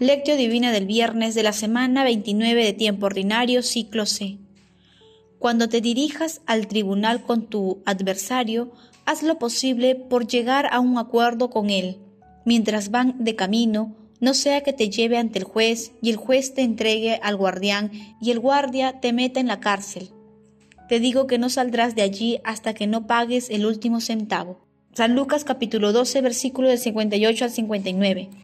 Lectio Divina del viernes de la semana 29 de tiempo ordinario, ciclo C. Cuando te dirijas al tribunal con tu adversario, haz lo posible por llegar a un acuerdo con él. Mientras van de camino, no sea que te lleve ante el juez y el juez te entregue al guardián y el guardia te meta en la cárcel. Te digo que no saldrás de allí hasta que no pagues el último centavo. San Lucas capítulo 12 versículo del 58 al 59.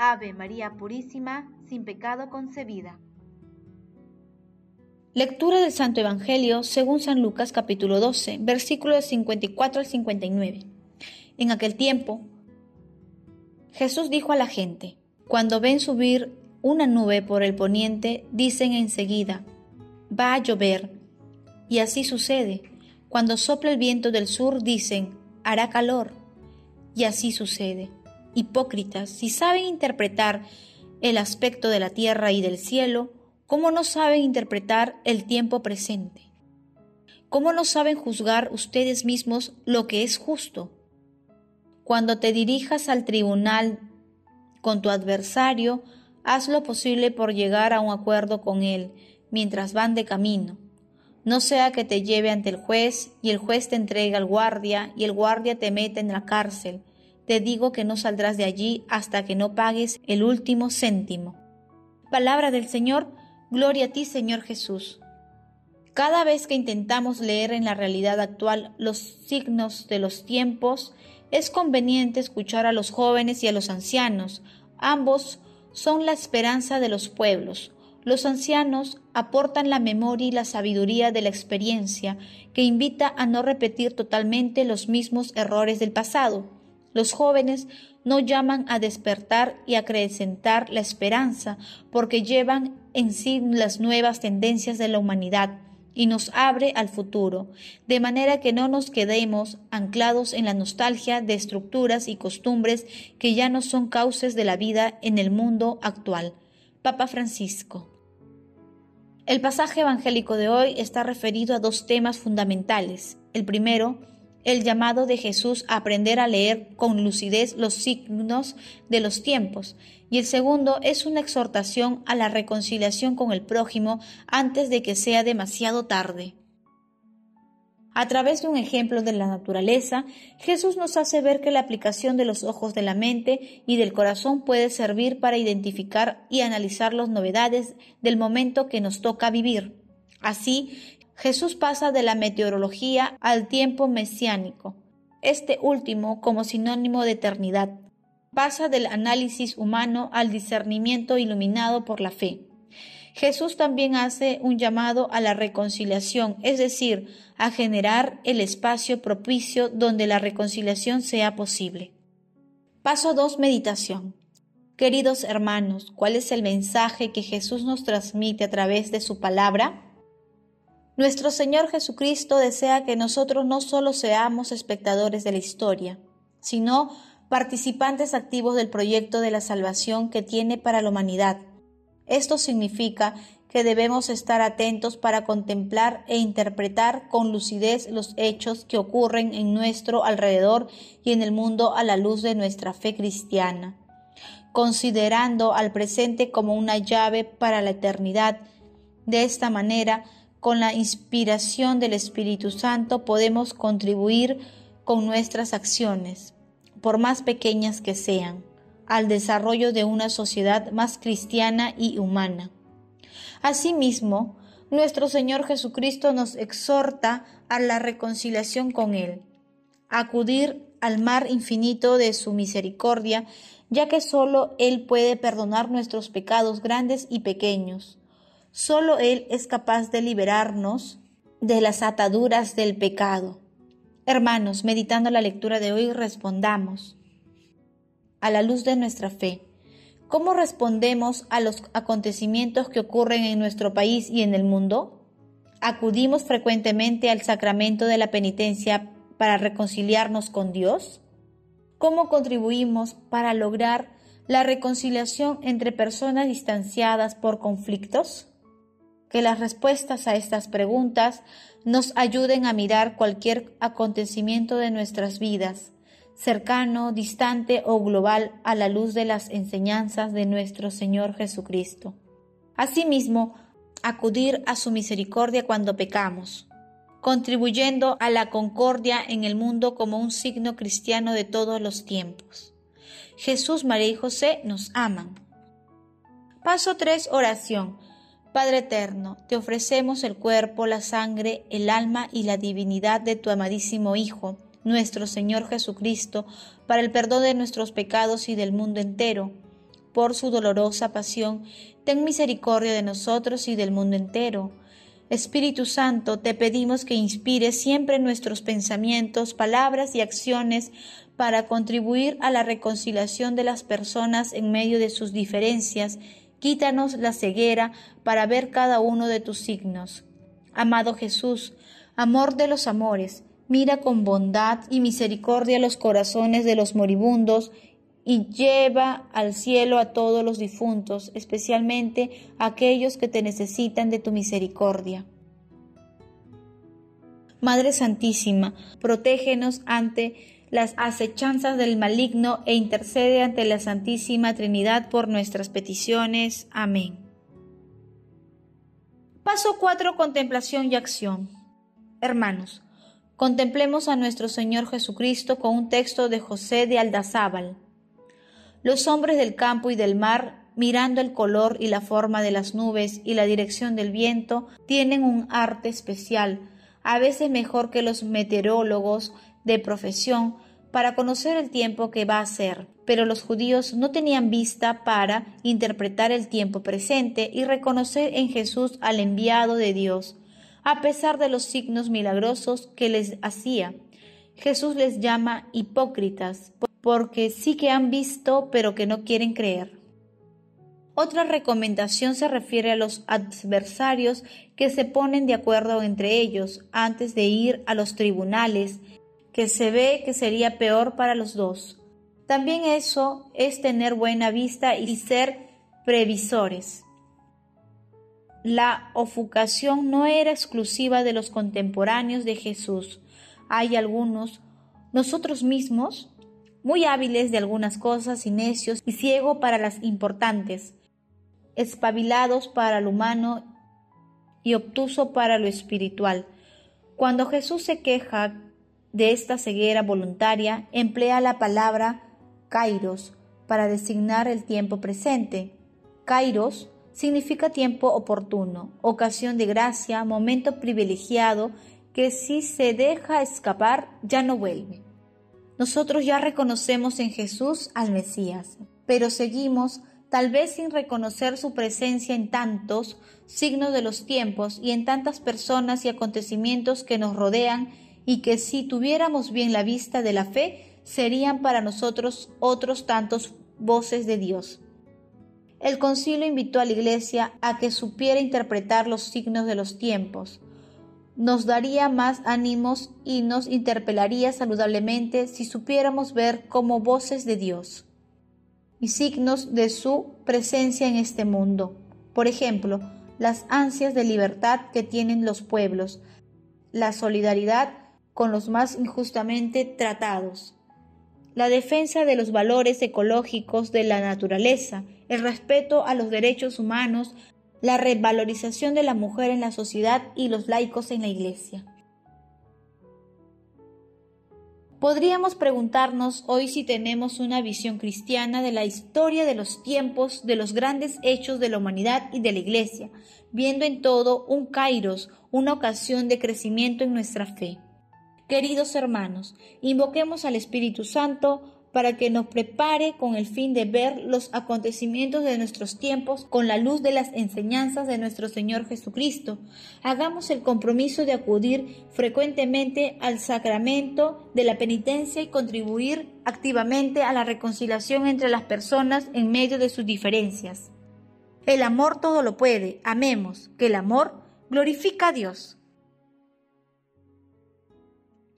Ave María Purísima, sin pecado concebida. Lectura del Santo Evangelio según San Lucas capítulo 12, versículos 54 al 59. En aquel tiempo, Jesús dijo a la gente, cuando ven subir una nube por el poniente, dicen enseguida, va a llover. Y así sucede. Cuando sopla el viento del sur, dicen, hará calor. Y así sucede hipócritas, si saben interpretar el aspecto de la tierra y del cielo, ¿cómo no saben interpretar el tiempo presente? ¿Cómo no saben juzgar ustedes mismos lo que es justo? Cuando te dirijas al tribunal con tu adversario, haz lo posible por llegar a un acuerdo con él mientras van de camino. No sea que te lleve ante el juez y el juez te entregue al guardia y el guardia te mete en la cárcel te digo que no saldrás de allí hasta que no pagues el último céntimo. Palabra del Señor, gloria a ti Señor Jesús. Cada vez que intentamos leer en la realidad actual los signos de los tiempos, es conveniente escuchar a los jóvenes y a los ancianos. Ambos son la esperanza de los pueblos. Los ancianos aportan la memoria y la sabiduría de la experiencia que invita a no repetir totalmente los mismos errores del pasado. Los jóvenes no llaman a despertar y acrecentar la esperanza porque llevan en sí las nuevas tendencias de la humanidad y nos abre al futuro, de manera que no nos quedemos anclados en la nostalgia de estructuras y costumbres que ya no son cauces de la vida en el mundo actual. Papa Francisco. El pasaje evangélico de hoy está referido a dos temas fundamentales. El primero, el llamado de Jesús a aprender a leer con lucidez los signos de los tiempos, y el segundo es una exhortación a la reconciliación con el prójimo antes de que sea demasiado tarde. A través de un ejemplo de la naturaleza, Jesús nos hace ver que la aplicación de los ojos de la mente y del corazón puede servir para identificar y analizar las novedades del momento que nos toca vivir. Así, Jesús pasa de la meteorología al tiempo mesiánico, este último como sinónimo de eternidad. Pasa del análisis humano al discernimiento iluminado por la fe. Jesús también hace un llamado a la reconciliación, es decir, a generar el espacio propicio donde la reconciliación sea posible. Paso 2. Meditación. Queridos hermanos, ¿cuál es el mensaje que Jesús nos transmite a través de su palabra? Nuestro Señor Jesucristo desea que nosotros no solo seamos espectadores de la historia, sino participantes activos del proyecto de la salvación que tiene para la humanidad. Esto significa que debemos estar atentos para contemplar e interpretar con lucidez los hechos que ocurren en nuestro alrededor y en el mundo a la luz de nuestra fe cristiana, considerando al presente como una llave para la eternidad. De esta manera, con la inspiración del Espíritu Santo podemos contribuir con nuestras acciones, por más pequeñas que sean, al desarrollo de una sociedad más cristiana y humana. Asimismo, nuestro Señor Jesucristo nos exhorta a la reconciliación con Él, a acudir al mar infinito de su misericordia, ya que sólo Él puede perdonar nuestros pecados grandes y pequeños Solo Él es capaz de liberarnos de las ataduras del pecado. Hermanos, meditando la lectura de hoy, respondamos a la luz de nuestra fe. ¿Cómo respondemos a los acontecimientos que ocurren en nuestro país y en el mundo? ¿Acudimos frecuentemente al sacramento de la penitencia para reconciliarnos con Dios? ¿Cómo contribuimos para lograr la reconciliación entre personas distanciadas por conflictos? Que las respuestas a estas preguntas nos ayuden a mirar cualquier acontecimiento de nuestras vidas cercano, distante o global a la luz de las enseñanzas de nuestro Señor Jesucristo. Asimismo, acudir a su misericordia cuando pecamos, contribuyendo a la concordia en el mundo como un signo cristiano de todos los tiempos. Jesús, María y José nos aman. Paso 3. Oración. Padre eterno, te ofrecemos el cuerpo, la sangre, el alma y la divinidad de tu amadísimo Hijo nuestro Señor Jesucristo, para el perdón de nuestros pecados y del mundo entero. Por su dolorosa pasión, ten misericordia de nosotros y del mundo entero. Espíritu Santo, te pedimos que inspires siempre nuestros pensamientos, palabras y acciones para contribuir a la reconciliación de las personas en medio de sus diferencias. Quítanos la ceguera para ver cada uno de tus signos. Amado Jesús, amor de los amores, mira con bondad y misericordia los corazones de los moribundos y lleva al cielo a todos los difuntos, especialmente aquellos que te necesitan de tu misericordia. Madre Santísima, protégenos ante las acechanzas del maligno e intercede ante la Santísima Trinidad por nuestras peticiones. Amén. Paso 4. Contemplación y acción. Hermanos, Contemplemos a nuestro Señor Jesucristo con un texto de José de Aldazábal. Los hombres del campo y del mar, mirando el color y la forma de las nubes y la dirección del viento, tienen un arte especial, a veces mejor que los meteorólogos de profesión, para conocer el tiempo que va a ser. Pero los judíos no tenían vista para interpretar el tiempo presente y reconocer en Jesús al enviado de Dios a pesar de los signos milagrosos que les hacía. Jesús les llama hipócritas, porque sí que han visto, pero que no quieren creer. Otra recomendación se refiere a los adversarios que se ponen de acuerdo entre ellos antes de ir a los tribunales, que se ve que sería peor para los dos. También eso es tener buena vista y ser previsores. La ofucación no era exclusiva de los contemporáneos de Jesús. Hay algunos, nosotros mismos, muy hábiles de algunas cosas y necios y ciego para las importantes, espabilados para lo humano y obtuso para lo espiritual. Cuando Jesús se queja de esta ceguera voluntaria, emplea la palabra kairos para designar el tiempo presente. Kairos significa tiempo oportuno, ocasión de gracia, momento privilegiado que si se deja escapar ya no vuelve. Nosotros ya reconocemos en Jesús al Mesías, pero seguimos tal vez sin reconocer su presencia en tantos signos de los tiempos y en tantas personas y acontecimientos que nos rodean y que si tuviéramos bien la vista de la fe, serían para nosotros otros tantos voces de Dios. El concilio invitó a la Iglesia a que supiera interpretar los signos de los tiempos. Nos daría más ánimos y nos interpelaría saludablemente si supiéramos ver como voces de Dios y signos de su presencia en este mundo. Por ejemplo, las ansias de libertad que tienen los pueblos, la solidaridad con los más injustamente tratados, la defensa de los valores ecológicos de la naturaleza, el respeto a los derechos humanos, la revalorización de la mujer en la sociedad y los laicos en la Iglesia. Podríamos preguntarnos hoy si tenemos una visión cristiana de la historia de los tiempos, de los grandes hechos de la humanidad y de la Iglesia, viendo en todo un kairos, una ocasión de crecimiento en nuestra fe. Queridos hermanos, invoquemos al Espíritu Santo para que nos prepare con el fin de ver los acontecimientos de nuestros tiempos con la luz de las enseñanzas de nuestro Señor Jesucristo. Hagamos el compromiso de acudir frecuentemente al sacramento de la penitencia y contribuir activamente a la reconciliación entre las personas en medio de sus diferencias. El amor todo lo puede. Amemos, que el amor glorifica a Dios.